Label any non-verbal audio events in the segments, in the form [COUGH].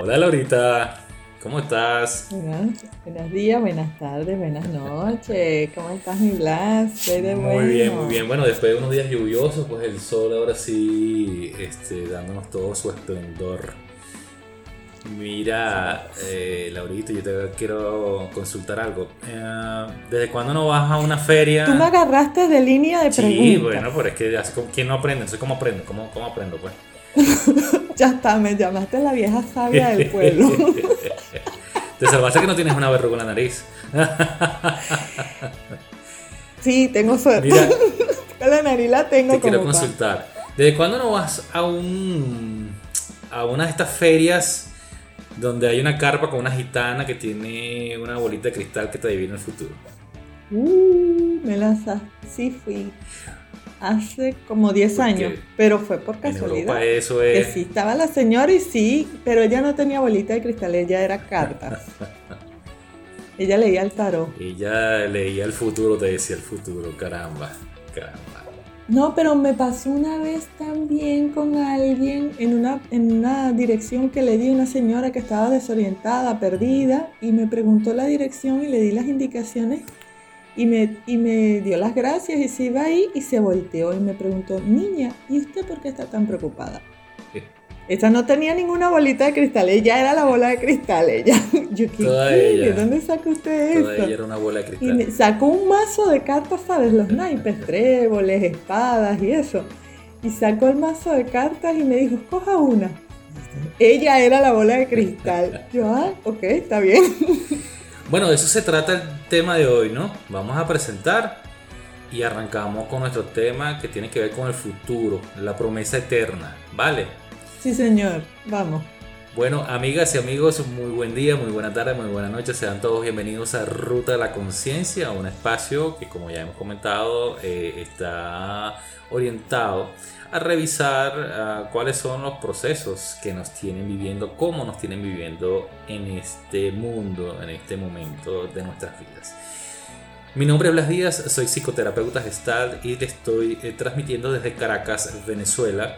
Hola Laurita, ¿cómo estás? Buenas, buenos días, buenas tardes, buenas noches. ¿Cómo estás, mi Blas? muy bueno. bien, muy bien. Bueno, después de unos días lluviosos, pues el sol ahora sí este, dándonos todo su esplendor. Mira, eh, Laurita, yo te quiero consultar algo. Eh, ¿Desde cuándo no vas a una feria? Tú me agarraste de línea de preguntas. Sí, bueno, pero es que ¿quién no aprende? Sé cómo aprendo, ¿cómo, cómo aprendo, pues? [LAUGHS] ya está, me llamaste la vieja sabia del pueblo. [LAUGHS] Te salvaste que no tienes una verruga en la nariz. sí, tengo suerte. Mira, [LAUGHS] la nariz la tengo te quiero como pa- consultar. ¿Desde cuándo no vas a un a una de estas ferias donde hay una carpa con una gitana que tiene una bolita de cristal que te adivina el futuro? Uh, me la sa- Sí, fui. Hace como 10 Porque años, pero fue por En casualidad. Europa eso Que es sí, estaba la señora y sí, pero ella no tenía bolita de cristal, ella era cartas. [LAUGHS] ella leía el tarot. ella leía el futuro, te decía el futuro, caramba, caramba. No, pero me pasó una vez también con alguien en una, en una dirección que le di a una señora que estaba desorientada, perdida, y me preguntó la dirección y le di las indicaciones y me, y me dio las gracias y se iba ahí y se volteó y me preguntó, niña, ¿y usted por qué está tan preocupada? Esta no tenía ninguna bolita de cristal, ella era la bola de cristal, ella. [LAUGHS] Yo, ¿qué quiere? ella. ¿Dónde saca usted eso? ella era una bola de Y cristal. me sacó un mazo de cartas, ¿sabes? Los naipes, [LAUGHS] tréboles, espadas y eso. Y sacó el mazo de cartas y me dijo, escoja una. Ella era la bola de cristal. Yo, ah, ok, está bien. [LAUGHS] Bueno, de eso se trata el tema de hoy, ¿no? Vamos a presentar y arrancamos con nuestro tema que tiene que ver con el futuro, la promesa eterna, ¿vale? Sí, señor, vamos. Bueno, amigas y amigos, muy buen día, muy buena tarde, muy buena noche. Sean todos bienvenidos a Ruta de la Conciencia, un espacio que, como ya hemos comentado, eh, está orientado a revisar ah, cuáles son los procesos que nos tienen viviendo, cómo nos tienen viviendo en este mundo, en este momento de nuestras vidas. Mi nombre es Blas Díaz, soy psicoterapeuta gestal y te estoy eh, transmitiendo desde Caracas, Venezuela.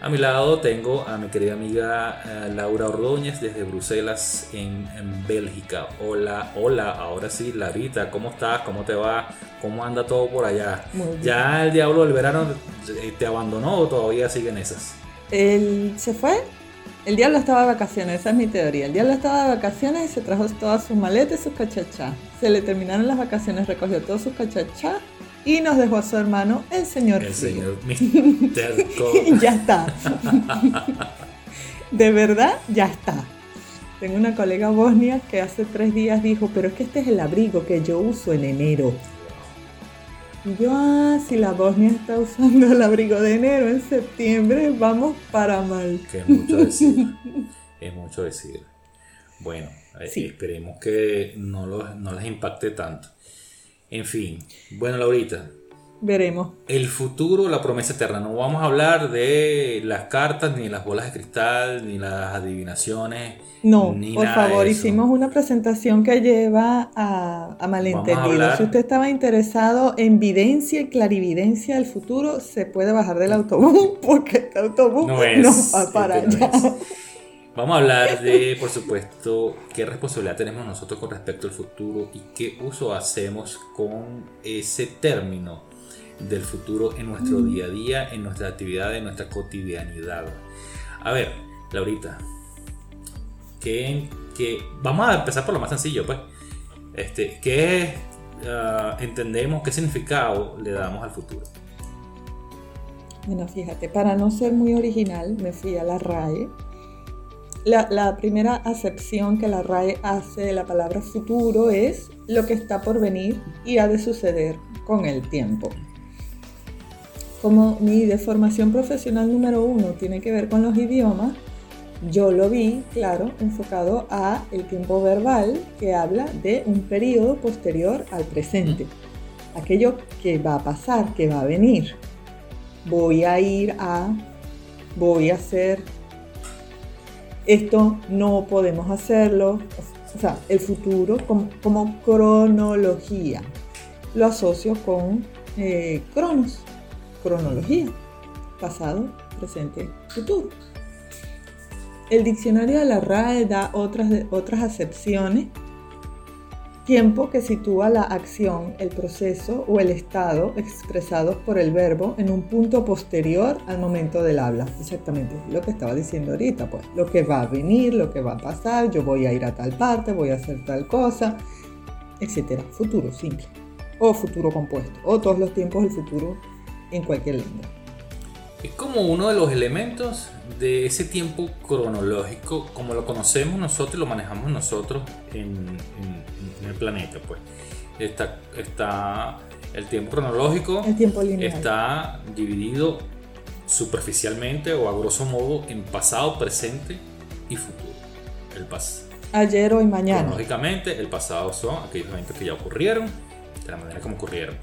A mi lado tengo a mi querida amiga eh, Laura Ordóñez desde Bruselas en, en Bélgica. Hola, hola, ahora sí, Larita, ¿cómo estás? ¿Cómo te va? ¿Cómo anda todo por allá? ¿Ya el diablo del verano eh, te abandonó o todavía siguen esas? Él se fue. El diablo estaba de vacaciones, esa es mi teoría. El diablo estaba de vacaciones y se trajo todas sus maletas y sus cachachás. Se le terminaron las vacaciones, recogió todos sus cachachás y nos dejó a su hermano, el señor El Frío. señor Mr. Co- Y ya está. De verdad, ya está. Tengo una colega bosnia que hace tres días dijo, pero es que este es el abrigo que yo uso en enero. Y yo, ah, si la Bosnia está usando el abrigo de enero en septiembre, vamos para mal. que es mucho decir. es mucho decir. Bueno, eh, Sí. esperemos que no, los- no les impacte tanto. En fin, bueno, Laurita, Veremos. el futuro, la promesa eterna. No vamos a hablar de las cartas, ni las bolas de cristal, ni las adivinaciones. No, Ni por nada de favor, eso. hicimos una presentación que lleva a, a malentendidos. Si usted estaba interesado en videncia y clarividencia del futuro, se puede bajar del autobús [LAUGHS] porque este autobús No no, es, va para este allá. Vamos a hablar de, por supuesto, qué responsabilidad tenemos nosotros con respecto al futuro y qué uso hacemos con ese término del futuro en nuestro día a día, en nuestra actividad, en nuestra cotidianidad. A ver, Laurita, ¿qué, qué- vamos a empezar por lo más sencillo, pues. Este, ¿Qué ah, entendemos, qué significado le damos al futuro? Bueno, fíjate, para no ser muy original, me fui a la RAE. La, primera acepción que la RAE hace de la palabra futuro es lo que está por venir y ha de suceder con el tiempo. Como mi deformación profesional número uno tiene que ver con los idiomas, yo lo vi, claro, enfocado a el tiempo verbal que habla de un periodo posterior al presente. Aquello que va a pasar, que va a venir voy a ir a, voy a hacer, esto no podemos hacerlo, o sea, el futuro como, cronología. Lo asocio con eh, cronos, cronología, pasado, presente, futuro. El diccionario de la RAE da otras, otras acepciones. Tiempo que sitúa la acción, el proceso o el estado expresados por el verbo en un punto posterior al momento del habla. Exactamente, lo que estaba diciendo ahorita, pues lo que va a venir, lo que va a pasar, yo voy a ir a tal parte, voy a hacer tal cosa, etcétera. Futuro simple o futuro compuesto o todos los tiempos del futuro en cualquier lengua. Es como uno de los elementos de ese tiempo cronológico, como lo conocemos nosotros y lo manejamos nosotros en, el planeta. Pues está, está el tiempo cronológico, el tiempo está dividido superficialmente o a grosso modo en pasado, presente y futuro. El pas Ayer, hoy, mañana. Cronológicamente, el pasado son aquellos eventos que ya ocurrieron, de la manera como ocurrieron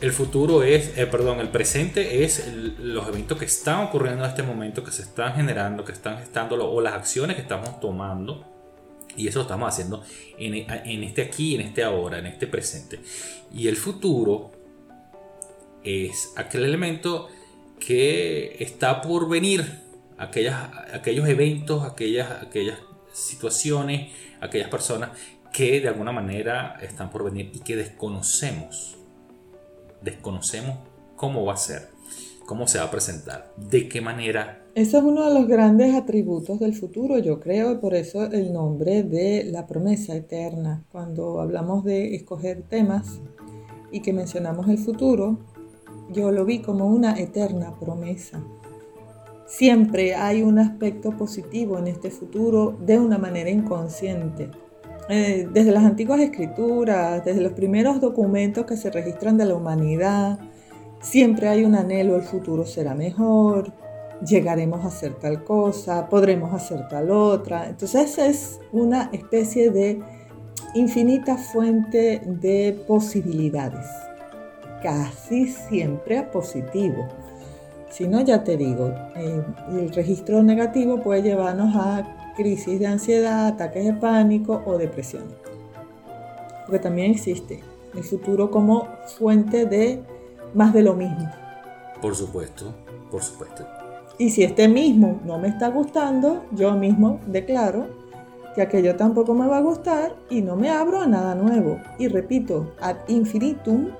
el futuro es, eh, perdón, el presente es los eventos que están ocurriendo en este momento, que se están generando, que están gestando, o las acciones que estamos tomando. Y eso lo estamos haciendo en, en, este aquí, en este ahora, en este presente. Y el futuro es aquel elemento que está por venir, aquellas, aquellos eventos, aquellas, aquellas situaciones, aquellas personas que de alguna manera están por venir y que desconocemos desconocemos cómo va a ser, cómo se va a presentar, de qué manera. Eso es uno de los grandes atributos del futuro, yo creo, y por eso el nombre de la promesa eterna. Cuando hablamos de escoger temas y que mencionamos el futuro, yo lo vi como una eterna promesa. Siempre hay un aspecto positivo en este futuro de una manera inconsciente. Eh, desde las antiguas escrituras, desde los primeros documentos que se registran de la humanidad, siempre hay un anhelo, el futuro será mejor, llegaremos a hacer tal cosa, podremos hacer tal otra. Entonces es una especie de infinita fuente de posibilidades, casi siempre a positivo. Si no, ya te digo, eh, el registro negativo puede llevarnos a crisis de ansiedad, ataques de pánico o depresión. Porque también existe el futuro como fuente de más de lo mismo. Por supuesto, por supuesto. Y si este mismo no me está gustando, yo mismo declaro que aquello tampoco me va a gustar y no me abro a nada nuevo. Y repito, ad infinitum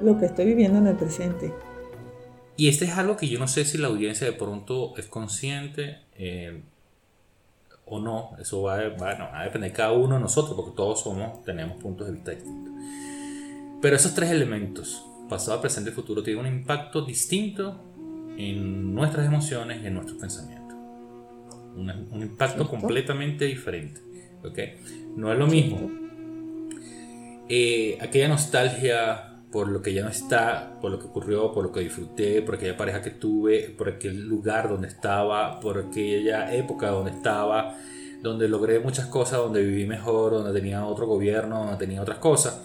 lo que estoy viviendo en el presente. Y este es algo que yo no sé si la audiencia de pronto es consciente. Eh, o no, eso va, a depender de cada uno de nosotros, porque todos somos, tenemos puntos de vista distintos. Pero esos tres elementos, pasado, presente y futuro, tienen un impacto distinto en nuestras emociones y en nuestros pensamientos. un impacto completamente diferente. ¿okay? No es lo mismo eh, aquella nostalgia por lo que ya no está, por lo que ocurrió, por lo que disfruté, por aquella pareja que tuve, por aquel lugar donde estaba, por aquella época donde estaba, donde logré muchas cosas, donde viví mejor, donde tenía otro gobierno, donde tenía otras cosas.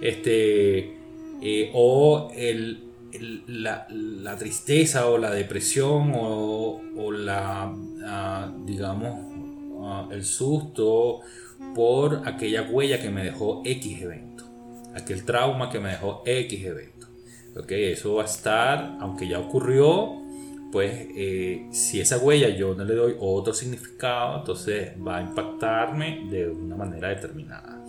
Este, eh, o el, la, la, tristeza o la depresión o, o la, ah, digamos, ah, el susto por aquella huella que me dejó X evento aquel trauma que me dejó X evento. ¿ok? Eso va a estar, aunque ya ocurrió, pues eh, si esa huella yo no le doy otro significado, entonces va a impactarme de una manera determinada.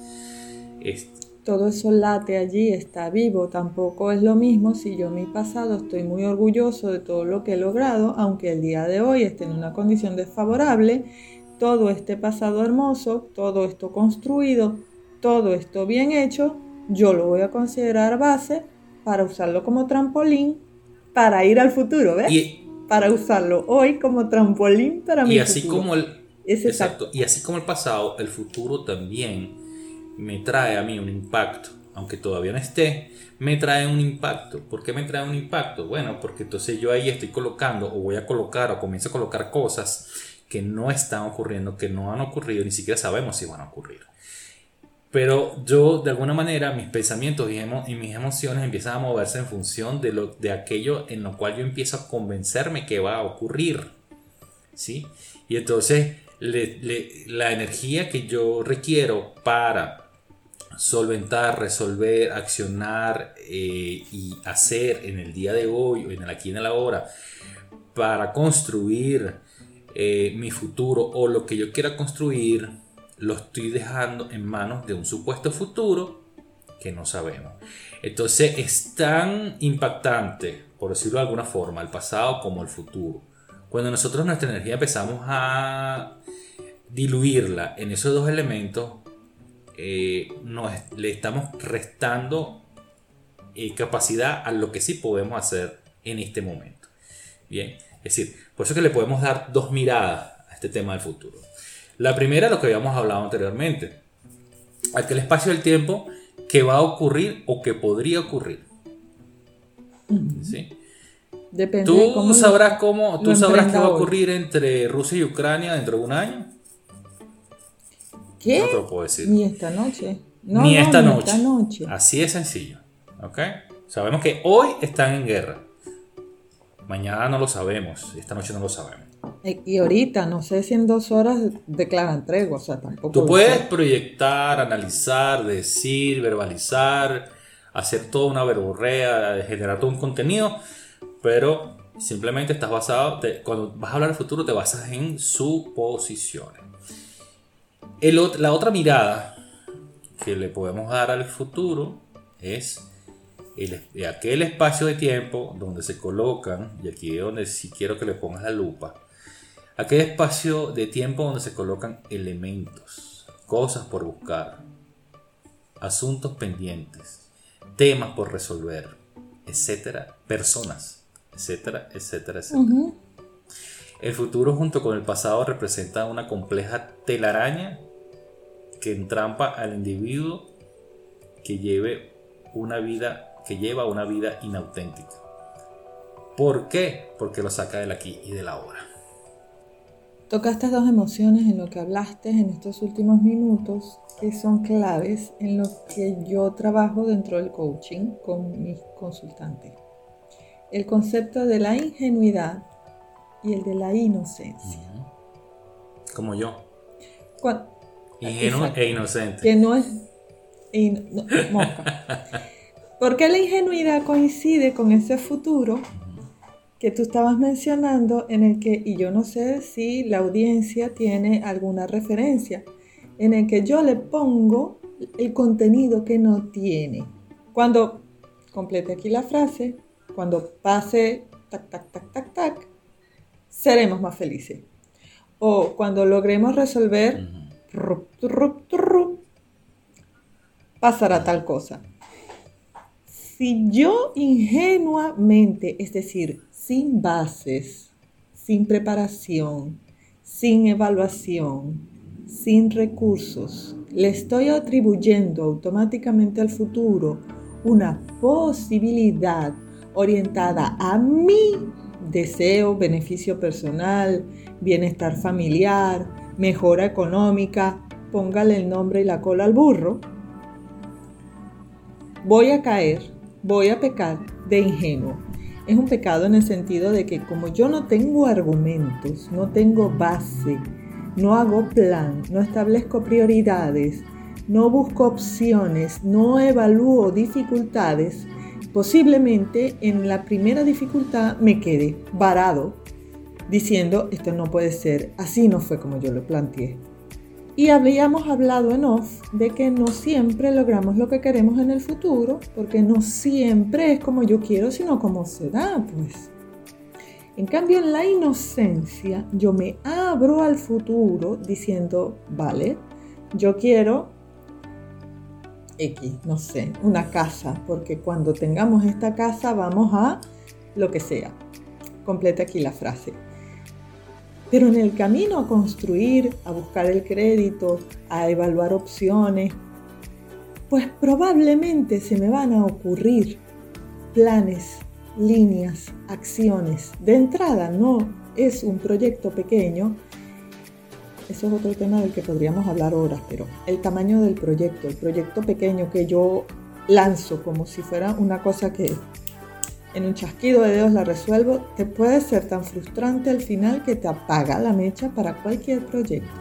Todo eso late allí, está vivo. Tampoco es lo mismo si yo en mi pasado estoy muy orgulloso de todo lo que he logrado, aunque el día de hoy esté en una condición desfavorable, todo este pasado hermoso, todo esto construido, todo esto bien hecho, yo lo voy a considerar base para usarlo como trampolín para ir al futuro, ¿ves? para usarlo hoy como trampolín para mi y así como el exacto. y así como el pasado, el futuro también me trae a mí un impacto, aunque todavía no esté, me trae un impacto. ¿Por qué me trae un impacto? Bueno, porque entonces yo ahí estoy colocando o voy a colocar o comienzo a colocar cosas que no están ocurriendo, que no han ocurrido, ni siquiera sabemos si van a ocurrir. Pero yo, de alguna manera, mis pensamientos y, mis emociones empiezan a moverse en función de, lo, de aquello en lo cual yo empiezo a convencerme que va a ocurrir. ¿Sí? Y entonces, la energía que yo requiero para solventar, resolver, accionar eh, y hacer en el día de hoy, en el aquí en el ahora, para construir eh, mi futuro o lo que yo quiera construir lo estoy dejando en manos de un supuesto futuro que no sabemos. Entonces es tan impactante, por decirlo de alguna forma, el pasado como el futuro. Cuando nosotros nuestra energía empezamos a diluirla en esos dos elementos, eh, le estamos restando eh, capacidad a lo que sí podemos hacer en este momento. Bien, es decir, por eso que le podemos dar dos miradas a este tema del futuro. La primera, lo que habíamos hablado anteriormente, aquel espacio del tiempo que va a ocurrir o que podría ocurrir. ¿Sí? Depende tú sabrás cómo, tú sabrás qué va a ocurrir entre Rusia y Ucrania dentro de un año. ¿Qué? No te lo puedo decir. Ni esta noche. ni, esta, noche. Así es sencillo. ¿Ok? Sabemos que hoy están en guerra. Mañana no lo sabemos. Esta noche no lo sabemos. Eh, y ahorita, no sé si en dos horas declaran tregua, o sea, tampoco. Tú puedes proyectar, analizar, decir, verbalizar, hacer toda una verborrea, generar todo un contenido, pero simplemente estás basado, cuando vas a hablar del futuro, te basas en suposiciones. El, la otra mirada que le podemos dar al futuro es el, aquel espacio de tiempo donde se colocan, y aquí es donde si quiero que le pongas la lupa, aquel espacio de tiempo donde se colocan elementos, cosas por buscar, asuntos pendientes, temas por resolver, etcétera, personas, etcétera, etcétera, etcétera. El futuro junto con el pasado representa una compleja telaraña que entrampa al individuo que lleve una vida que lleva una vida inauténtica. ¿Por qué? Porque lo saca del aquí y de la ahora. Tocaste dos emociones en lo que hablaste en estos últimos minutos que son claves en lo que yo trabajo dentro del coaching con mis consultantes. El concepto de la ingenuidad y el de la inocencia. Como yo. Ingenuo e inocente. Que no es... Porque la ingenuidad coincide con ese futuro que tú estabas mencionando en el que, y yo no sé si la audiencia tiene alguna referencia, en el que yo le pongo el contenido que no tiene. Cuando complete aquí la frase, cuando pase tac, tac, tac, tac, tac, seremos más felices. O cuando logremos resolver, pasará tal cosa. Si yo ingenuamente, es decir, sin bases, sin preparación, sin evaluación, sin recursos, le estoy atribuyendo automáticamente al futuro una posibilidad orientada a mi deseo, beneficio personal, bienestar familiar, mejora económica, póngale el nombre y la cola al burro, voy a caer voy a pecar de ingenuo. Es un pecado en el sentido de que como yo no tengo argumentos, no tengo base, no hago plan, no establezco prioridades, no busco opciones, no evalúo dificultades, posiblemente en la primera dificultad me quede varado diciendo esto no puede ser, así no fue como yo lo planteé. Y habíamos hablado en off de que no siempre logramos lo que queremos en el futuro, porque no siempre es como yo quiero, sino como se da, pues. En cambio, en la inocencia, yo me abro al futuro diciendo, vale, yo quiero X, no sé, una casa, porque cuando tengamos esta casa vamos a lo que sea. Completa aquí la frase. Pero en el camino a construir, a buscar el crédito, a evaluar opciones, pues probablemente se me van a ocurrir planes, líneas, acciones. De entrada no es un proyecto pequeño, eso es otro tema del que podríamos hablar horas, pero el tamaño del proyecto, el proyecto pequeño que yo lanzo como si fuera una cosa que en un chasquido de dedos la resuelvo, te puede ser tan frustrante al final que te apaga la mecha para cualquier proyecto.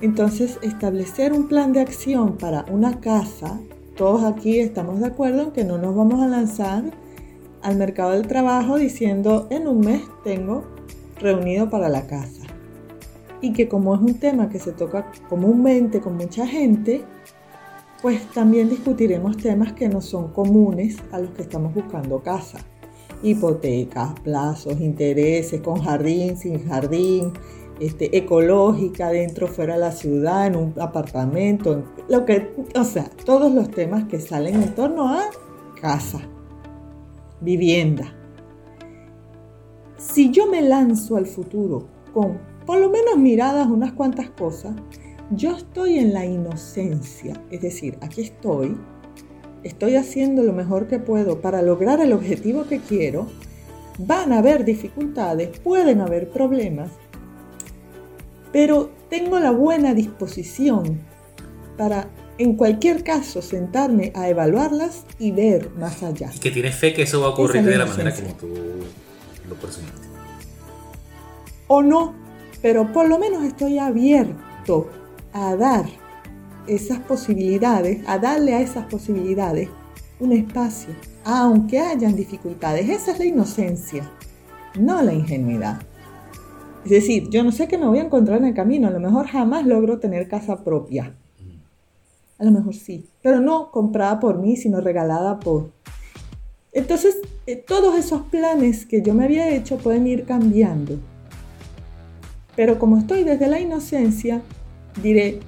Entonces, establecer un plan de acción para una casa, todos aquí estamos de acuerdo en que no nos vamos a lanzar al mercado del trabajo diciendo en un mes tengo reunido para la casa. y que como es un tema que se toca comúnmente con mucha gente, pues también discutiremos temas que no son comunes a los que estamos buscando casa. Hipotecas, plazos, intereses, con jardín, sin jardín, este, ecológica, dentro, fuera de la ciudad, en un apartamento, lo que, o sea, todos los temas que salen en torno a casa, vivienda. Si yo me lanzo al futuro con por lo menos miradas unas cuantas cosas, yo estoy en la inocencia, es decir, aquí estoy, estoy haciendo lo mejor que puedo para lograr el objetivo que quiero, van a haber dificultades, pueden haber problemas, pero tengo la buena disposición para en cualquier caso sentarme a evaluarlas y ver más allá. Y que tienes fe que eso va a ocurrir de la manera como tú lo presumiste. O no, pero por lo menos estoy abierto a dar esas posibilidades, a darle a esas posibilidades un espacio, aunque hayan dificultades. Esa es la inocencia, no la ingenuidad. Es decir, yo no sé qué me voy a encontrar en el camino, a lo mejor jamás logro tener casa propia. A lo mejor sí, pero no comprada por mí, sino regalada por... Entonces, eh, todos esos planes que yo me había hecho pueden ir cambiando. Pero como estoy desde la inocencia, diré,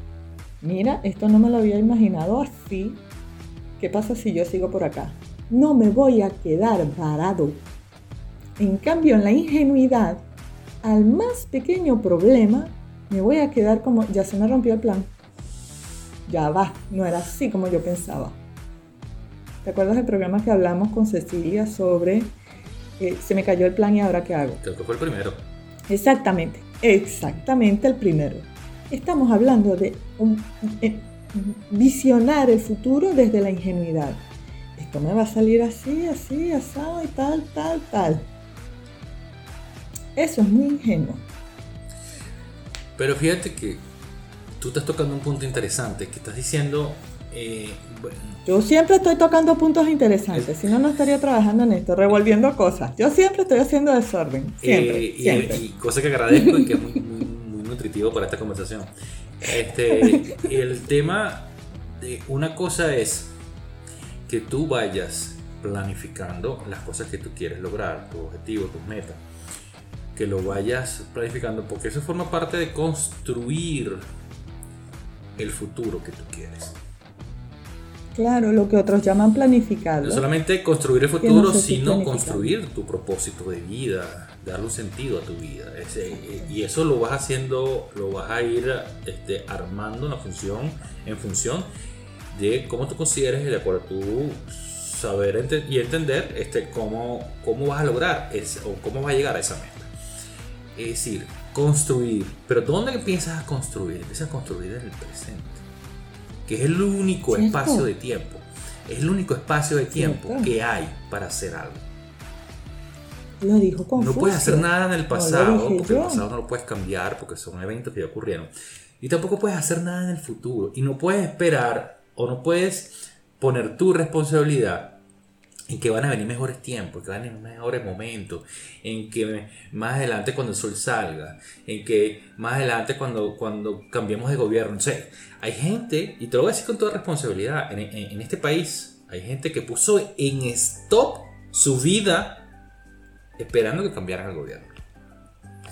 mira, esto no me lo había imaginado así. ¿Qué pasa si yo sigo por acá? No me voy a quedar parado. En cambio, en la ingenuidad, al más pequeño problema, me voy a quedar como, ya se me rompió el plan. Ya va, no era así como yo pensaba. ¿Te acuerdas del programa que hablamos con Cecilia sobre eh, se me cayó el plan y ahora qué hago? Creo que fue el primero. Exactamente, exactamente el primero. Estamos hablando de eh, visionar el futuro desde la ingenuidad. Esto me va a salir así, así, asado y tal, tal, tal. Eso es muy ingenuo. Pero fíjate que tú estás tocando un punto interesante, que estás diciendo... Eh, Yo siempre estoy tocando puntos interesantes, si no, no estaría trabajando en esto, revolviendo cosas. Yo siempre estoy haciendo desorden, siempre. Eh, y, siempre. y, cosa que agradezco y que es muy nutritivo para esta conversación. Este, el tema de una cosa es que tú vayas planificando las cosas que tú quieres lograr, tus objetivos, tus metas que lo vayas planificando, porque eso forma parte de construir el futuro que tú quieres. Claro, lo que otros llaman planificar. No solamente construir el futuro, sino construir tu propósito de vida, darle un sentido a tu vida. Ese, y eso lo vas haciendo, lo vas a ir este, armando una función, en función de cómo tú consideres de acuerdo a tu saber y entender este, cómo, cómo vas a lograr ese, o cómo vas a llegar a esa meta. Es decir, construir. Pero ¿dónde empiezas a construir? Empiezas a construir en el presente. Que es el único ¿Cierto? espacio de tiempo. Es el único espacio de tiempo ¿Cierto? que hay para hacer algo. Lo dijo No puedes hacer nada en el No pasado, dije porque el pasado no lo puedes cambiar, porque son eventos que ya ocurrieron. Y tampoco puedes hacer nada en el futuro. Y no puedes esperar o no puedes poner tu responsabilidad en que van a venir mejores tiempos, que van a venir mejores momentos, en que más adelante cuando el sol salga, en que más adelante cuando, cuando cambiemos de gobierno. O sea, hay gente, y te lo voy a decir con toda responsabilidad, en, en- en este país hay gente que puso en stop su vida esperando que cambiaran el gobierno.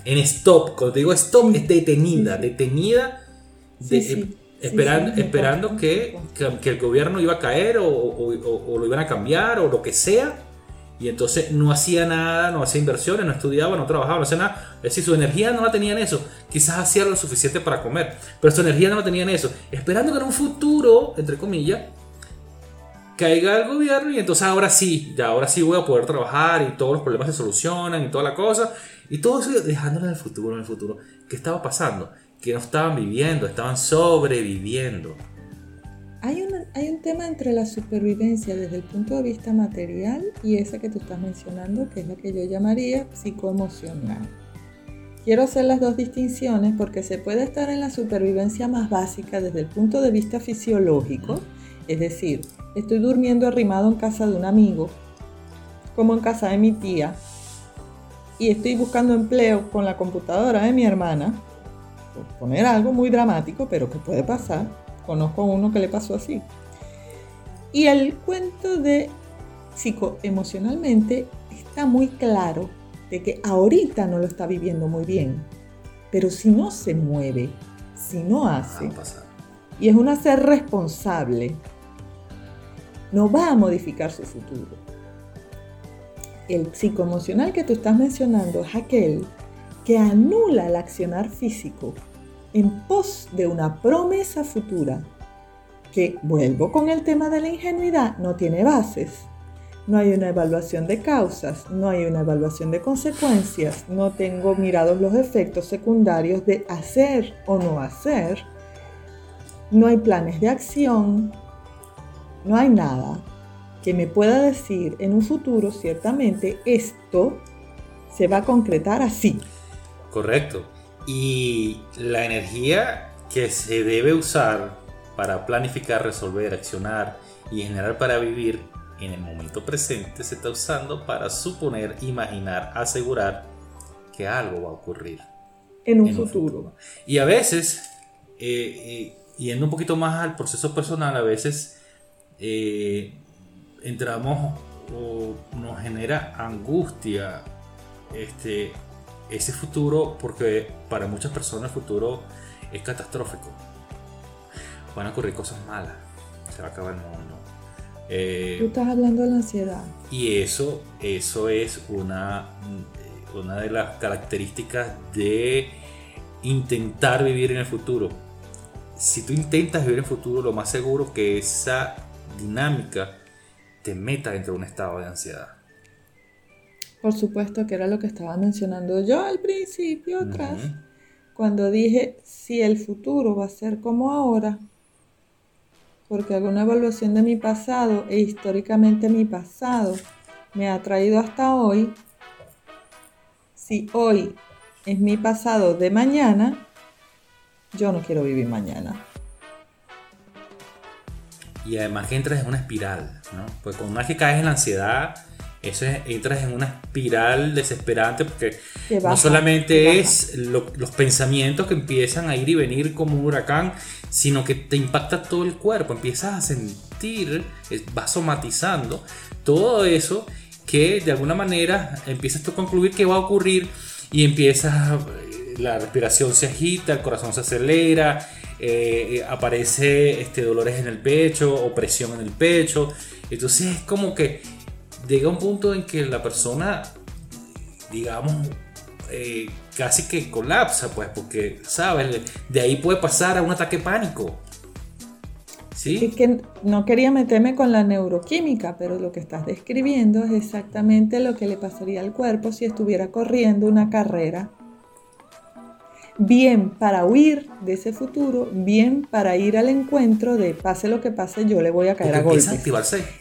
En stop, cuando te digo stop, es detenida, detenida, de- Sí, sí. eh, esperando, Sí, esperando que, que, que el gobierno iba a caer o, o- o- o lo iban a cambiar o lo que sea. Y entonces no hacía nada, no hacía inversiones, no estudiaba, no trabajaba, no hacía nada. Es decir, su energía no la tenía en eso. Quizás hacía lo suficiente para comer, pero su energía no la tenía en eso. Esperando que en un futuro, entre comillas, caiga el gobierno y entonces ahora sí, ya ahora sí voy a poder trabajar y todos los problemas se solucionan y toda la cosa. Y todo eso dejándolo en el futuro, en el futuro. ¿Qué estaba pasando? Que no estaban viviendo, estaban sobreviviendo. Hay, una- hay un tema entre la supervivencia desde el punto de vista material y esa que tú estás mencionando, que es la que yo llamaría psicoemocional. Quiero hacer las dos distinciones porque se puede estar en la supervivencia más básica desde el punto de vista fisiológico, es decir, estoy durmiendo arrimado en casa de un amigo, como en casa de mi tía, y estoy buscando empleo con la computadora de mi hermana, por poner algo muy dramático, pero que puede pasar. Conozco a uno que le pasó así. Y el cuento de psicoemocionalmente está muy claro de que ahorita no lo está viviendo muy bien, pero si no se mueve, si no hace, y es un hacer responsable, no va a modificar su futuro. El psicoemocional que tú estás mencionando es aquel que anula el accionar físico en pos de una promesa futura que, vuelvo con el tema de la ingenuidad, no tiene bases. No hay una evaluación de causas, no hay una evaluación de consecuencias, no tengo mirados los efectos secundarios de hacer o no hacer, no hay planes de acción, no hay nada que me pueda decir en un futuro ciertamente esto se va a concretar así. Correcto. Y la energía que se debe usar para planificar, resolver, accionar y generar para vivir en el momento presente se está usando para suponer, imaginar, asegurar que algo va a ocurrir. En un, futuro. Y a veces, eh, eh, yendo un poquito más al proceso personal, a veces eh, entramos o nos genera angustia este, ese futuro porque para muchas personas el futuro es catastrófico. Van a ocurrir cosas malas, se va a acabar el mundo. Eh, Tú estás hablando de la ansiedad. Y eso, eso es una, una de las características de intentar vivir en el futuro. Si tú intentas vivir en el futuro, lo más seguro que esa dinámica te meta dentro de un estado de ansiedad. Por supuesto que era lo que estaba mencionando yo al principio atrás, cuando dije si el futuro va a ser como ahora, porque alguna evaluación de mi pasado e históricamente mi pasado me ha traído hasta hoy, si hoy es mi pasado de mañana, yo no quiero vivir mañana. Y además que entras en una espiral, ¿no? Pues con una vez que caes en la ansiedad, eso entras en una espiral desesperante porque no solamente es los pensamientos que empiezan a ir y venir como un huracán, sino que te impacta todo el cuerpo, empiezas a sentir, vas somatizando todo eso que de alguna manera empiezas tú a concluir que va a ocurrir y empiezas, la respiración se agita, el corazón se acelera, eh, aparece este, dolores en el pecho, opresión en el pecho, entonces es como que llega un punto en que la persona, digamos, eh, casi que colapsa, pues, porque, ¿sabes? De ahí puede pasar a un ataque pánico. ¿Sí? Es que no quería meterme con la neuroquímica, pero lo que estás describiendo es exactamente lo que le pasaría al cuerpo si estuviera corriendo una carrera bien para huir de ese futuro, bien para ir al encuentro de pase lo que pase, yo le voy a caer a golpes.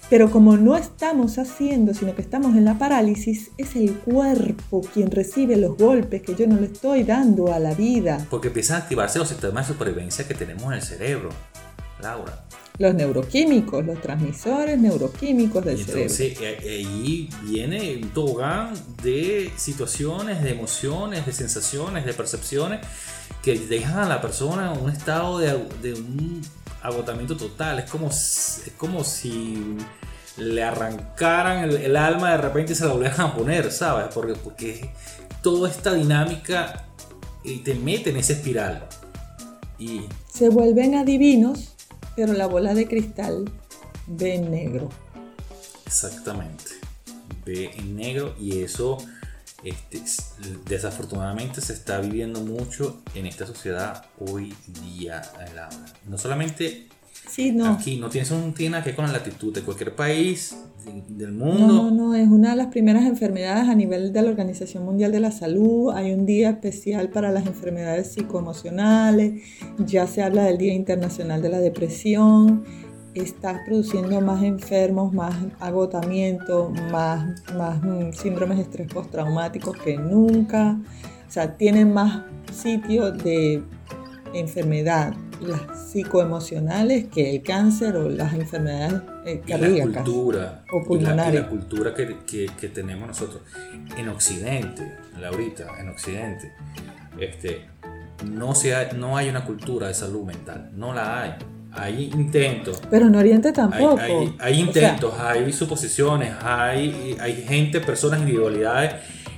Pero como no estamos haciendo, sino que estamos en la parálisis, es el cuerpo quien recibe los golpes que yo no le estoy dando a la vida. Porque empiezan a activarse los sistemas de supervivencia que tenemos en el cerebro, Laura los neuroquímicos, los transmisores neuroquímicos del entonces, cerebro. Eh, ahí viene un tobogán de situaciones, de emociones, de sensaciones, de percepciones que dejan a la persona en un estado de, un agotamiento total. Es como, es como si le arrancaran el, alma de repente y se la volvieran a poner, ¿sabes? Porque, porque toda esta dinámica eh, te mete en esa espiral. Y se vuelven adivinos pero la bola de cristal en negro. Exactamente, en negro y eso este, desafortunadamente se está viviendo mucho en esta sociedad hoy día. No solamente Sí, no. Aquí no tienes un, tiene nada que ver con la latitud de cualquier país del mundo. No, no, no, es una de las primeras enfermedades a nivel de la Organización Mundial de la Salud. Hay un día especial para las enfermedades psicoemocionales. Ya se habla del Día Internacional de la Depresión. Está produciendo más enfermos, más agotamiento, más, más mm, síndromes de estrés postraumáticos que nunca. O sea, tienen más sitios de enfermedad las psicoemocionales que el cáncer o las enfermedades eh, cardíacas la cultura, o pulmonares. la, cultura que, que, tenemos nosotros en Occidente, Laurita, en Occidente, este, no, sea, no hay una cultura de salud mental, no la hay. Hay intentos. Pero en Oriente tampoco. Hay, intentos, hay suposiciones, hay, hay gente, personas, individualidades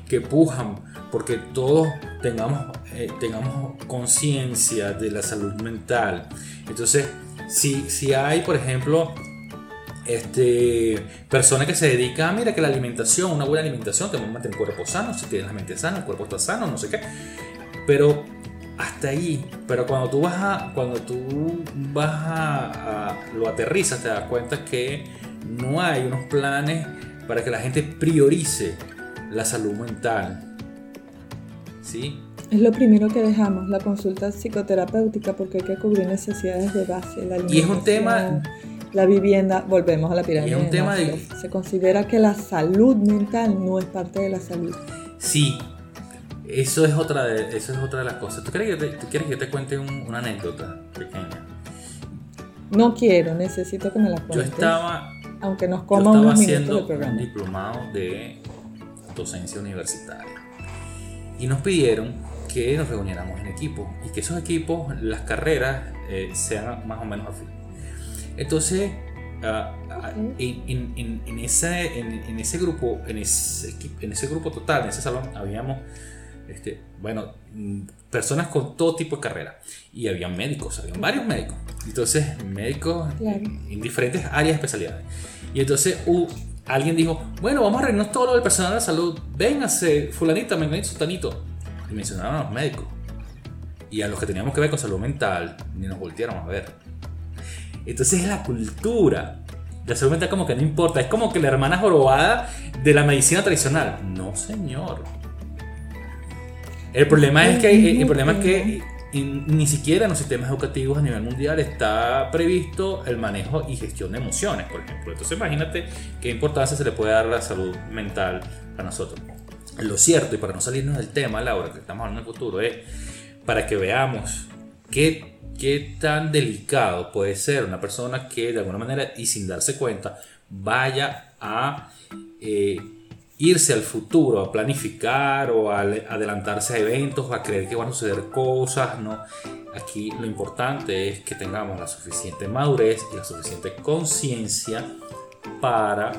que pujan porque todos tengamos, eh, tengamos conciencia de la salud mental. Entonces, si, si hay, por ejemplo, este, personas que se dedican, mira que la alimentación, una buena alimentación te mantiene el cuerpo sano, si tienes la mente sana, el cuerpo está sano, no sé qué. Pero hasta ahí, pero cuando tú vas a, cuando tú vas a, lo aterrizas, te das cuenta que no hay unos planes para que la gente priorice la salud mental. ¿Sí? Es lo primero que dejamos, la consulta psicoterapéutica, porque hay que cubrir necesidades de base. La y es un tema... La vivienda, volvemos a la pirámide. es un tema de... Se considera que la salud mental no es parte de la salud. Sí, eso es otra de, eso es otra de las cosas. ¿Tú, quieres que te, quieres que te cuente una anécdota pequeña? No quiero, necesito que me la cuentes. Yo estaba, aunque nos coma yo estaba haciendo un diplomado de docencia universitaria y nos pidieron que nos reuniéramos en equipo y que esos equipos, las carreras, eh, sean más o menos afines. Entonces, ah, ah, en, en, en, ese, en, ese grupo, en ese, en ese grupo total, en ese salón, habíamos, este, bueno, mm, personas con todo tipo de carrera. Y había médicos, había varios médicos. Entonces, médicos en diferentes áreas de especialidades. Y entonces alguien dijo, bueno, vamos a reunirnos todo lo del personal de salud. Véngase, fulanita, menganito, sutanito. Y mencionaron a los médicos. Y a los que teníamos que ver con salud mental, ni nos voltearon a ver. Entonces es la cultura. La salud mental como que no importa. Es como que la hermana jorobada de la medicina tradicional. No, señor. El problema es que, el problema es que ni siquiera en los sistemas educativos a nivel mundial está previsto el manejo y gestión de emociones, por ejemplo. Entonces imagínate qué importancia se le puede dar a la salud mental a nosotros. Lo cierto, y para no salirnos del tema, Laura, que estamos hablando del futuro, es para que veamos qué, qué tan delicado puede ser una persona que de alguna manera y sin darse cuenta vaya a... Eh, irse al futuro, a planificar o a adelantarse a eventos a creer que van a suceder cosas, ¿no? Aquí lo importante es que tengamos la suficiente madurez y la suficiente conciencia para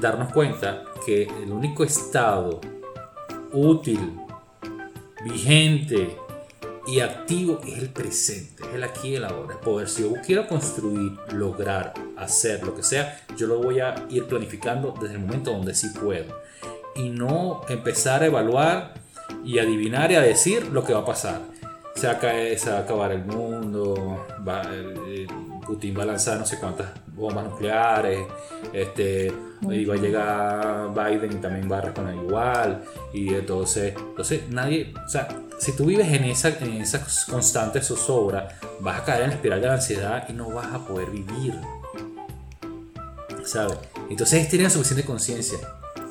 darnos cuenta que el único estado útil, vigente y activo es el presente, es el aquí y el ahora. Poder, si yo quiero construir, lograr, hacer lo que sea, yo lo voy a ir planificando desde el momento donde sí puedo y no empezar a evaluar y adivinar y a decir lo que va a pasar. Se va a, acabar el mundo, eh, Putin va a lanzar no sé cuántas bombas nucleares, este, y va a llegar Biden y también va a responder igual, y entonces, entonces nadie, o sea, si tú vives en esa, en esa constante zozobra, vas a caer en la espiral de la ansiedad y no vas a poder vivir. ¿Sabes? Entonces tienen suficiente conciencia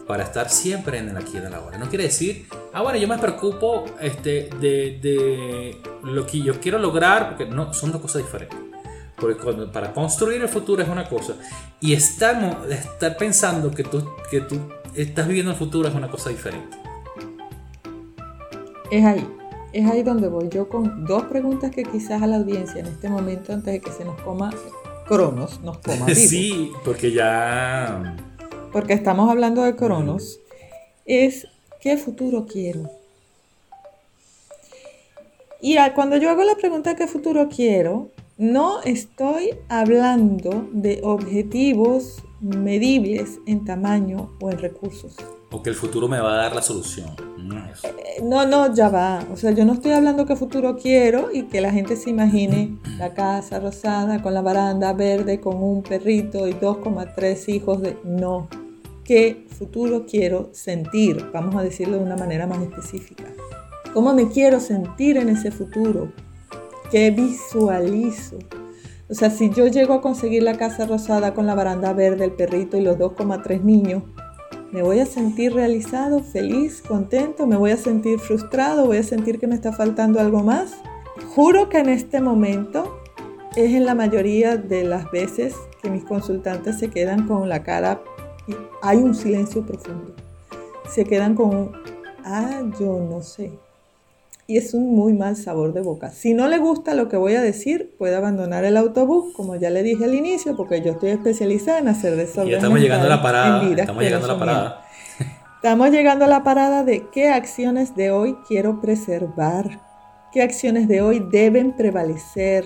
para estar siempre en el aquí y en el ahora. No quiere decir, ah, bueno, yo me preocupo este, de, de lo que yo quiero lograr, porque no, son dos cosas diferentes. Porque cuando, para construir el futuro es una cosa, y estar, estar pensando que tú, que tú estás viviendo el futuro es una cosa diferente. Es ahí, es ahí donde voy yo con dos preguntas que quizás a la audiencia en este momento, antes de que se nos coma Cronos, nos coma. [LAUGHS] Sí, porque ya porque estamos hablando de Cronos, es ¿qué futuro quiero? Y cuando yo hago la pregunta ¿qué futuro quiero? No estoy hablando de objetivos medibles en tamaño o en recursos. O que el futuro me va a dar la solución. Eh, no, no, ya va. O sea, yo no estoy hablando qué futuro quiero y que la gente se imagine [CLEARS THROAT] la casa rosada con la baranda verde con un perrito y 2,3 hijos de... No, qué futuro quiero sentir, vamos a decirlo de una manera más específica. ¿Cómo me quiero sentir en ese futuro? ¿Qué visualizo? O sea, si yo llego a conseguir la casa rosada con la baranda verde, el perrito y los 2,3 niños, ¿me voy a sentir realizado, feliz, contento? ¿Me voy a sentir frustrado? ¿Voy a sentir que me está faltando algo más? Juro que en este momento es en la mayoría de las veces que mis consultantes se quedan con la cara hay un silencio profundo. Se quedan con, ah, yo no sé. Y es un muy mal sabor de boca. Si no le gusta lo que voy a decir, puede abandonar el autobús, como ya le dije al inicio, porque yo estoy especializada en hacer desorden. Ya estamos llegando a la parada. Estamos llegando a la parada. Estamos llegando a la parada de qué acciones de hoy quiero preservar, qué acciones de hoy deben prevalecer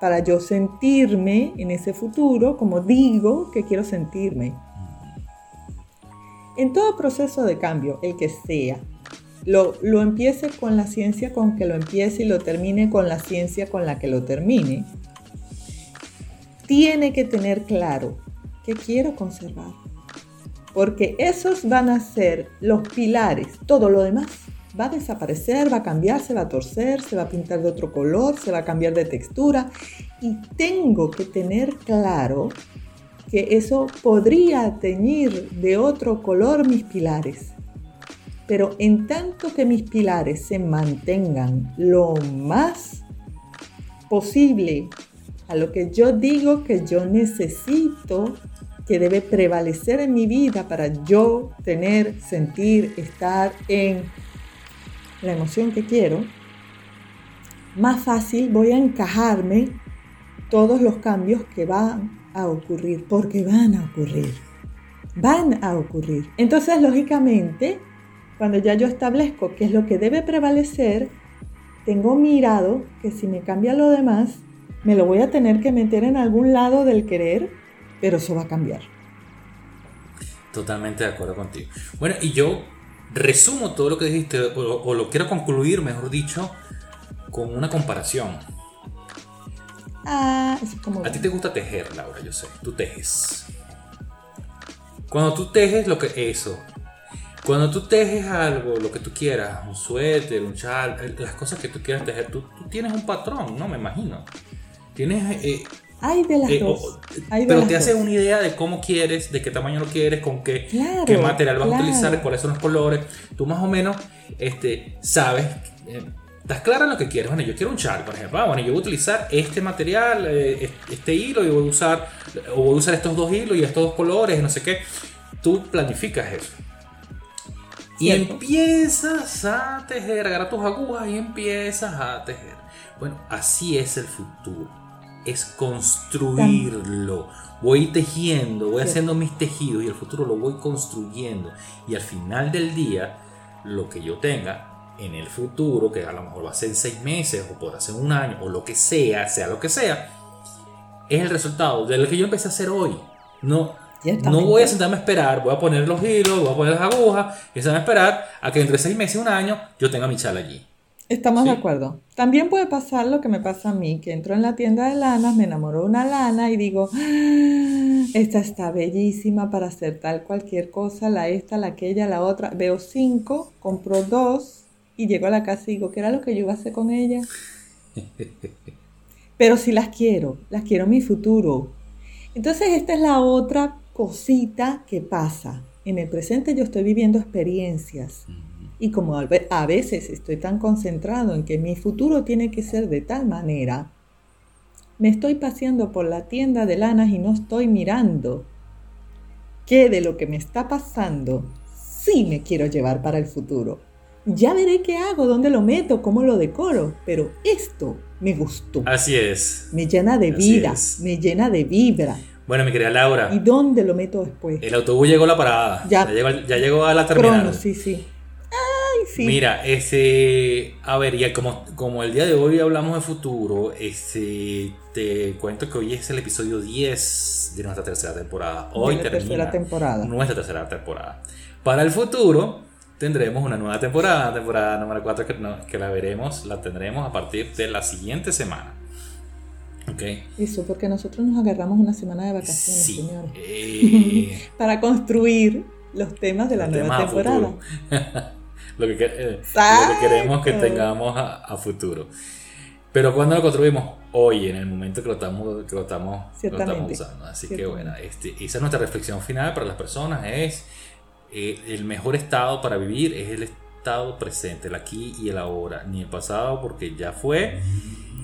para yo sentirme en ese futuro como digo que quiero sentirme. En todo proceso de cambio, el que sea, lo, lo, empiece con la ciencia con que lo empiece y lo termine con la ciencia con la que lo termine, tiene que tener claro que quiero conservar. Porque esos van a ser los pilares. Todo lo demás va a desaparecer, va a cambiar, se va a torcer, se va a pintar de otro color, se va a cambiar de textura. Y tengo que tener claro que eso podría teñir de otro color mis pilares. Pero en tanto que mis pilares se mantengan lo más posible a lo que yo digo que yo necesito, que debe prevalecer en mi vida para yo tener, sentir, estar en la emoción que quiero, más fácil voy a encajarme todos los cambios que van a ocurrir, porque van a ocurrir. Van a ocurrir. Entonces, lógicamente, cuando ya yo establezco qué es lo que debe prevalecer, tengo mirado que si me cambia lo demás, me lo voy a tener que meter en algún lado del querer, pero eso va a cambiar. Totalmente de acuerdo contigo. Bueno, y yo resumo todo lo que dijiste, o, lo quiero concluir, mejor dicho, con una comparación. Ah, es como... A ti te gusta tejer, Laura, yo sé. Tú tejes. Cuando tú tejes lo que eso, cuando tú tejes algo, lo que tú quieras, un suéter, un chal, eh, las cosas que tú quieras tejer, tú, tienes un patrón, ¿no? Me imagino. Tienes... Eh, hay de las eh, dos. pero te haces una idea de cómo quieres, de qué tamaño lo quieres, con qué, qué material vas a utilizar, cuáles son los colores. Tú más o menos este, sabes, estás clara en lo que quieres. Bueno, yo quiero un chal, por ejemplo. Ah, bueno, yo voy a utilizar este material, este hilo, y voy a usar, o voy a usar estos dos hilos y estos dos colores, no sé qué. Tú planificas eso. Y empiezas a tejer, agarra tus agujas y empiezas a tejer. Bueno, así es el futuro. Es construirlo. Voy tejiendo, voy haciendo mis tejidos y el futuro lo voy construyendo. Y al final del día, lo que yo tenga en el futuro, que a lo mejor va a ser en seis meses o podrá ser un año o lo que sea, sea lo que sea, es el resultado de lo que yo empecé a hacer hoy. No, no voy a sentarme a esperar, voy a poner los hilos, voy a poner las agujas y sentarme a esperar a que entre seis meses y un año yo tenga mi chala allí. Estamos de acuerdo. También puede pasar lo que me pasa a mí, que entro en la tienda de lanas, me enamoro de una lana y digo, ah, esta está bellísima para hacer tal cualquier cosa, la esta, la aquella, la otra. Veo cinco, compro dos y llego a la casa y digo, ¿qué era lo que yo iba a hacer con ella? [LAUGHS] Pero si las quiero, las quiero en mi futuro. Entonces esta es la otra cosita que pasa. En el presente yo estoy viviendo experiencias y como a veces estoy tan concentrado en que mi futuro tiene que ser de tal manera, me estoy paseando por la tienda de lanas y no estoy mirando qué de lo que me está pasando sí me quiero llevar para el futuro. Ya veré qué hago, dónde lo meto, cómo lo decoro, pero esto me gustó. Así es. Me llena de vida, me llena de vibra. Bueno, mi querida Laura. ¿Y dónde lo meto después? El autobús llegó a la parada. Ya, ya, llegó, a la terminal. sí, sí. Ay, sí. Mira, ese. A ver, ya como, como el día de hoy hablamos de futuro, ese, te cuento que hoy es el episodio 10 de nuestra tercera temporada. Hoy de termina tercera temporada. nuestra tercera temporada. Para el futuro tendremos una nueva temporada, temporada número 4 que, que la veremos, la tendremos a partir de la siguiente semana. Eso, porque nosotros nos agarramos una semana de vacaciones, señores. Eh, [LAUGHS] Para construir los temas de la nueva temporada. [LAUGHS] lo, que, eh, lo, que, queremos que tengamos a, futuro. Pero cuando lo construimos hoy, en el momento que lo estamos, que lo estamos, usando. Así que bueno, este, esa es nuestra reflexión final para las personas. Es eh, el mejor estado para vivir es el estado presente, el aquí y el ahora. Ni el pasado porque ya fue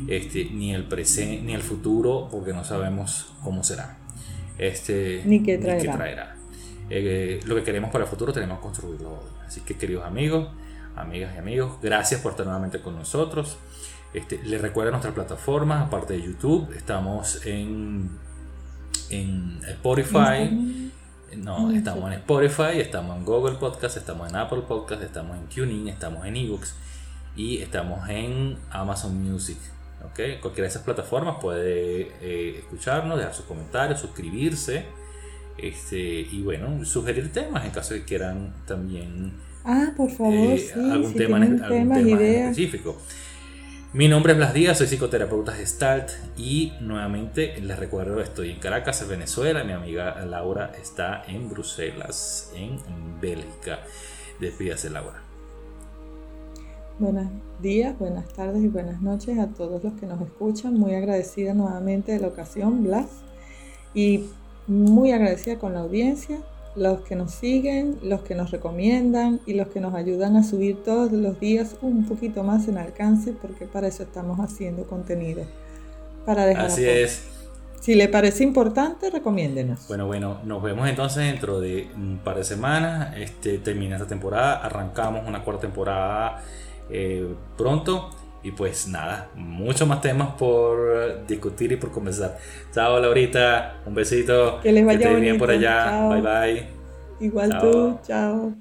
este, ni el presente, ni el futuro, porque no sabemos cómo será. Este, ni qué traerá. Eh, lo que queremos para el futuro tenemos que construirlo hoy. Así que, queridos amigos, amigas y amigos, gracias por estar nuevamente con nosotros. Este, les recuerdo nuestras plataformas, aparte de YouTube, estamos en, en Spotify. No, estamos en Spotify, estamos en Google Podcast, estamos en Apple Podcast, estamos en TuneIn, estamos en eBooks y estamos en Amazon Music. ¿Okay? Cualquiera de esas plataformas puede eh, escucharnos, dejar sus comentarios, suscribirse este, y bueno, sugerir temas en caso de que quieran también ah, por favor, eh, algún, tema, específico. Mi nombre es Blas Díaz, soy psicoterapeuta Gestalt y nuevamente les recuerdo estoy en Caracas, Venezuela, mi amiga Laura está en Bruselas, en Bélgica. Despídase Laura. Buenos días, buenas tardes y buenas noches a todos los que nos escuchan. Muy agradecida nuevamente de la ocasión, Blas. Y muy agradecida con la audiencia los que nos siguen, los que nos recomiendan y los que nos ayudan a subir todos los días un poquito más en alcance, porque para eso estamos haciendo contenido. Para dejar Así es. Si le parece importante, recomiéndenos. Bueno, bueno, nos vemos entonces dentro de un par de semanas. Este, termina esta temporada, arrancamos una cuarta temporada eh, pronto. Y pues nada, muchos más temas por discutir y por conversar. Chao, Laurita. Un besito. Que les vaya bien por allá. Bye bye. Igual tú. Chao.